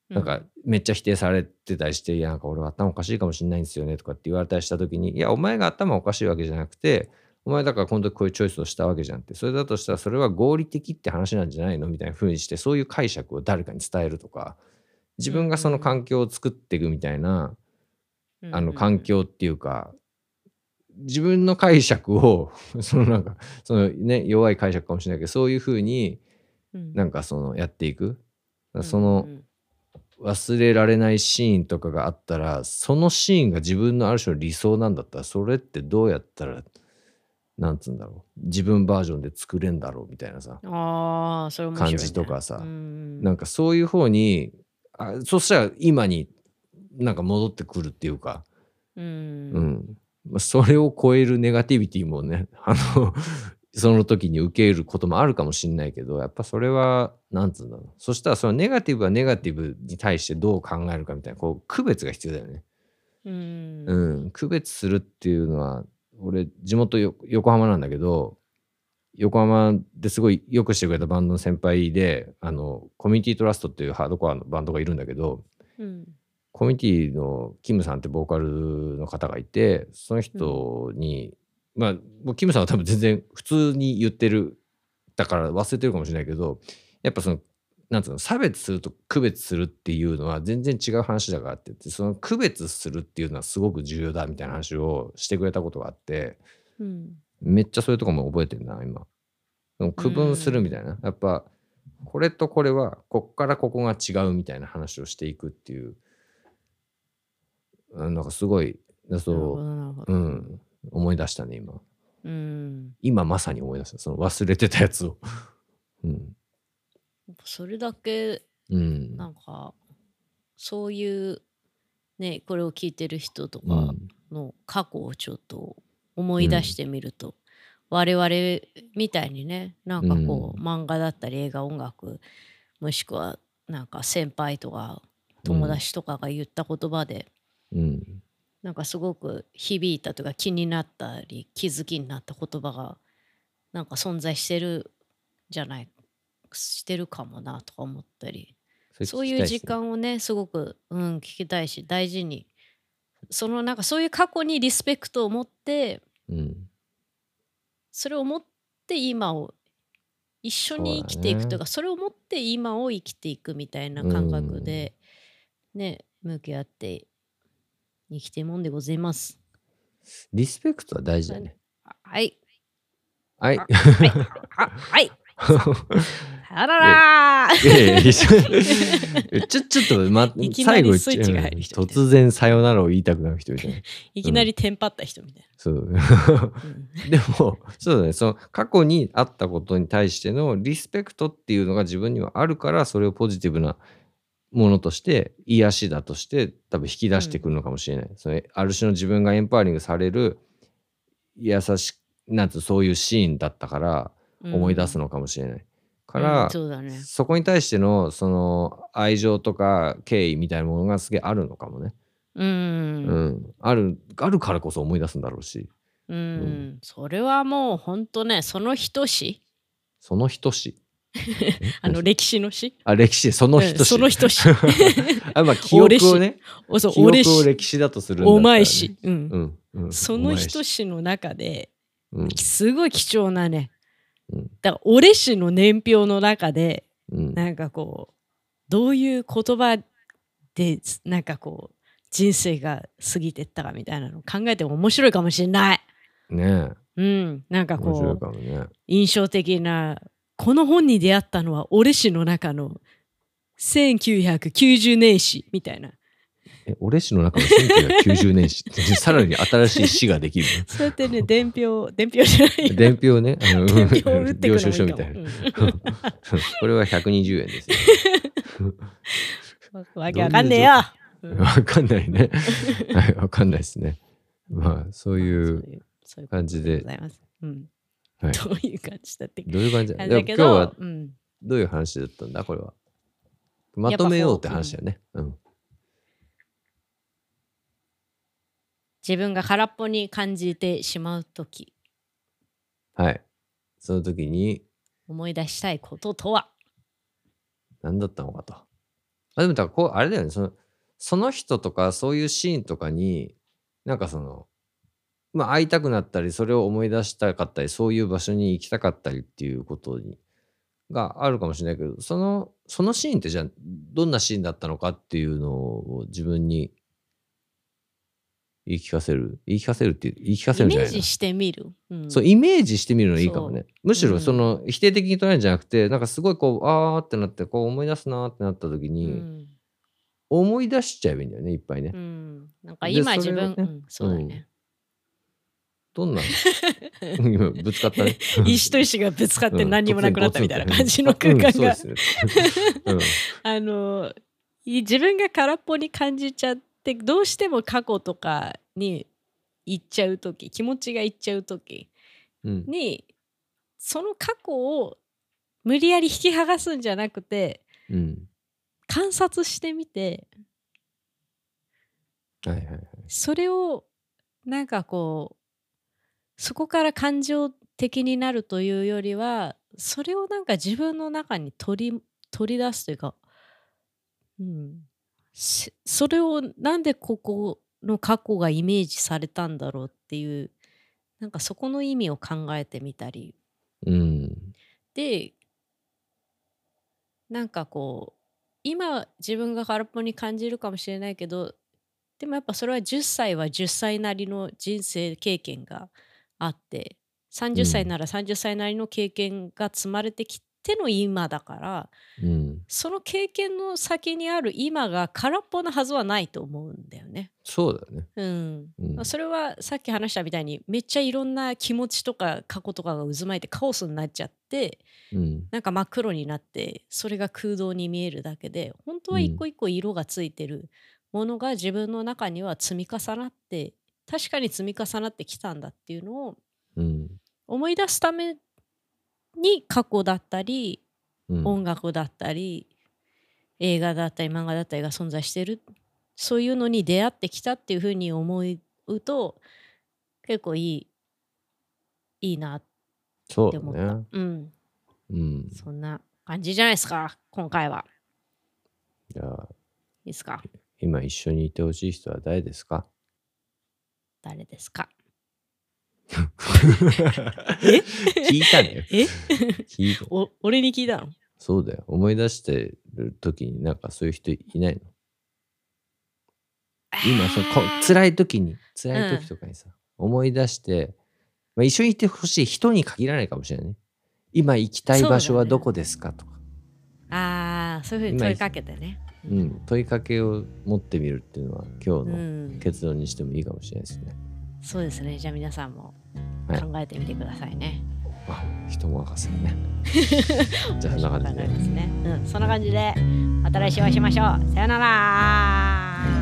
なんかめっちゃ否定されてたりして「いやなんか俺は頭おかしいかもしれないんですよね」とかって言われたりした時に「いやお前が頭おかしいわけじゃなくてお前だからこの時こういうチョイスをしたわけじゃん」って。それだとしたらそれは合理的って話なんじゃないのみたいな風にしてそういう解釈を誰かに伝えるとか自分がその環境を作っていくみたいな、うん。あの環境っていうか自分の解釈を そのなんかそのね弱い解釈かもしれないけどそういう風にうん。なんかそのやっていく。うんその忘れられないシーンとかがあったらそのシーンが自分のある種の理想なんだったらそれってどうやったらなんつうんだろう。自分バージョンで作れんだろうみたいなさああそれね、感じとかさ。うんなんかそういう方にあそしたら今になんか戻ってくるっていうか。うん。うん、まあそれを超えるネガティビティもね あのその時に受けることもあるかもしれないけどやっぱそれはなんつうんだろう。そしたらそのネガティブはネガティブに対してどう考えるかみたいなこう区別が必要だよね。うん。うん、区別するっていうのは俺地元よ横浜なんだけど横浜ですごいよくしてくれたバンドの先輩であのコミュニティトラストっていうハードコアのバンドがいるんだけどうんコミュニティのキムさんってボーカルの方がいてその人に、まあもうキムさんは多分全然普通に言ってるだから忘れてるかもしれないけどやっぱそのなんつうの差別すると区別するっていうのは全然違う話だからって言ってその区別するっていうのはすごく重要だみたいな話をしてくれたことがあってうん。めっちゃそういうとこも覚えてるな今。区分するみたいな、やっぱこれとこれはこっからここが違うみたいな話をしていくっていううんなんかすごいそう。うん。思い出したね今。うん。今まさに思い出した。その忘れてたやつを。うん。それだけうん。なんかそういうねこれを聞いてる人とかうん。の過去をちょっと思い出してみると、我々みたいにねなんかこう、漫画だったり映画音楽もしくはなんか先輩とか友達とかが言った言葉で、うん。なんかすごく響いたというか気になったり気づきになった言葉がなんか存在してるじゃないしてるかもなとか思ったりそういう時間をねすごく、うん、聞きたいし大事にそのなんかそういう過去にリスペクトを持ってうん。それを持って今を一緒に生きていくというかそれを持って今を生きていくみたいな感覚で、ね向き合って生きてもんでございます。リスペクトは大事だね。はい。はい。はい。ははい。さよならいやいや一緒に ちょ、ちょっと、ま、最後突然さよならを言いたくなる人みたいな。いきなりテンパった人みたいそう。な。うんでも、そうだね、その過去にあったことに対してのリスペクトっていうのが自分にはあるから、それをポジティブなものとして、癒しだとして、多分引き出してくるのかもしれない。それある種の自分がエンパワリングされる、優しなんつうそういうシーンだったから、思い出すのかもしれない。から、うんそうだね。そこに対してのその愛情とか敬意みたいなものがすげえあるのかもね。う。うんん、あるあるからこそ思い出すんだろうしうん。それはもう本当ね、その人し、その人しあの歴史の詩？あ歴史その人し、うんその人し。あまあ記憶をね。おそう記憶を歴史だとするんだね、お前し。うん。うん、うん、その人しの中で、うん。すごい貴重なね、うん。だから俺氏の年表の中でうん。なんかこうどういう言葉でなんかこう人生が過ぎてったかみたいなのを考えても面白いかもしれない。ねうん、なんかこうね。印象的なこの本に出会ったのは俺氏の中の1990年史みたいな。え俺氏の中の1990年史。さらに新しい詩ができる。そうやってね伝票伝票じゃない。よ 伝票ね。あの 伝票を打ってく領収書みたいな。うん。これは120円ですよわけわかんねえよ。うん。わかんないね。はい、わかんないですね。まあ、そういそうう、いうそういう感じでことございます。うん。はい、どういう感じだって。どういう感じ？だ今日はうん、どういう話だったんだ、これは。まとめようって話だよね。うん。自分が空っぽに感じてしまうとき、はい。その時に、思い出したいこととは？何だったのかと。あでも、だからこう、あれだよね。その、その人とか、そういうシーンとかに、なんかその、まあ、会いたくなったり、それを思い出したかったり、そういう場所に行きたかったりっていうことに、があるかもしれないけど、その、そのシーンってじゃあ、どんなシーンだったのかっていうのを自分に言い聞かせる？言い聞かせるっていう、言い聞かせイるんじゃないなメージ。してみる。うんそう、イメージしてみるのいいかもね。むしろ、うんその、否定的に捉えるんじゃなくて、なんかすごいこう、あーってなって、こう思い出すなーってなった時うに、ん思い出しちゃえばいいんだよね、いっぱいねう。ん、なんかで今自分、うん、そうだね。どんな、今、ぶつかったね？石と石がぶつかってうん何にもなくなったみたいな感じの空間が あのい自分が空っぽに感じちゃってどうしても過去とかに行っちゃう時気持ちが行っちゃう時うんにその過去を無理やり引き剥がすんじゃなくてうん。観察してみてはいはいはい。それをなんかこうそこから感情的になるというよりはそれをなんか自分の中に取り取り出すというか、うん、せそれをなんでここの過去がイメージされたんだろうっていうなんかそこの意味を考えてみたりうん。でなんかこう今自分が空っぽに感じるかもしれないけどでもやっぱそれは10歳は10歳なりの人生経験があって30歳なら30歳なりの経験が積まれてきての今だからうん。その経験の先にある今が空っぽなはずはないと思うんだよね。そうだよね。うんうんそれはさっき話したみたいにめっちゃいろんな気持ちとか過去とかが渦巻いてカオスになっちゃってうん。なんか真っ黒になってそれが空洞に見えるだけで本当は一個一個色がついてるものが自分の中には積み重なって確かに積み重なってきたんだっていうのをうん。思い出すために過去だったりうん。音楽だったり映画だったり漫画だったりが存在してるそういうのに出会ってきたっていうふうに思うと結構いいいいなっそうだて思った、ね。うんうん。そんな感じじゃないですか今回はじゃあ、いいですか？今一緒にいてほしい人は誰ですか？誰ですか？聞いたね。え？聞いた。お俺に聞いたの？そうだよ。思い出してる時になんかそういう人いないの？今そのこ辛い時に辛い時とかにさ、思い出して、まあ、一緒にいてほしい人に限らないかもしれないね。今行きたい場所はどこですかとか。ああそういうふうに問いかけてねう、ん、問いかけを持ってみるっていうのは今う日のん。結論にしてもいいかもしれないですね、そうですね。じゃあ皆さんもはい。考えてみてくださいね、あ人任せだね。じゃあそんな感じで。ね。うんそんな感じでまた来週お会いしましょう。さよなら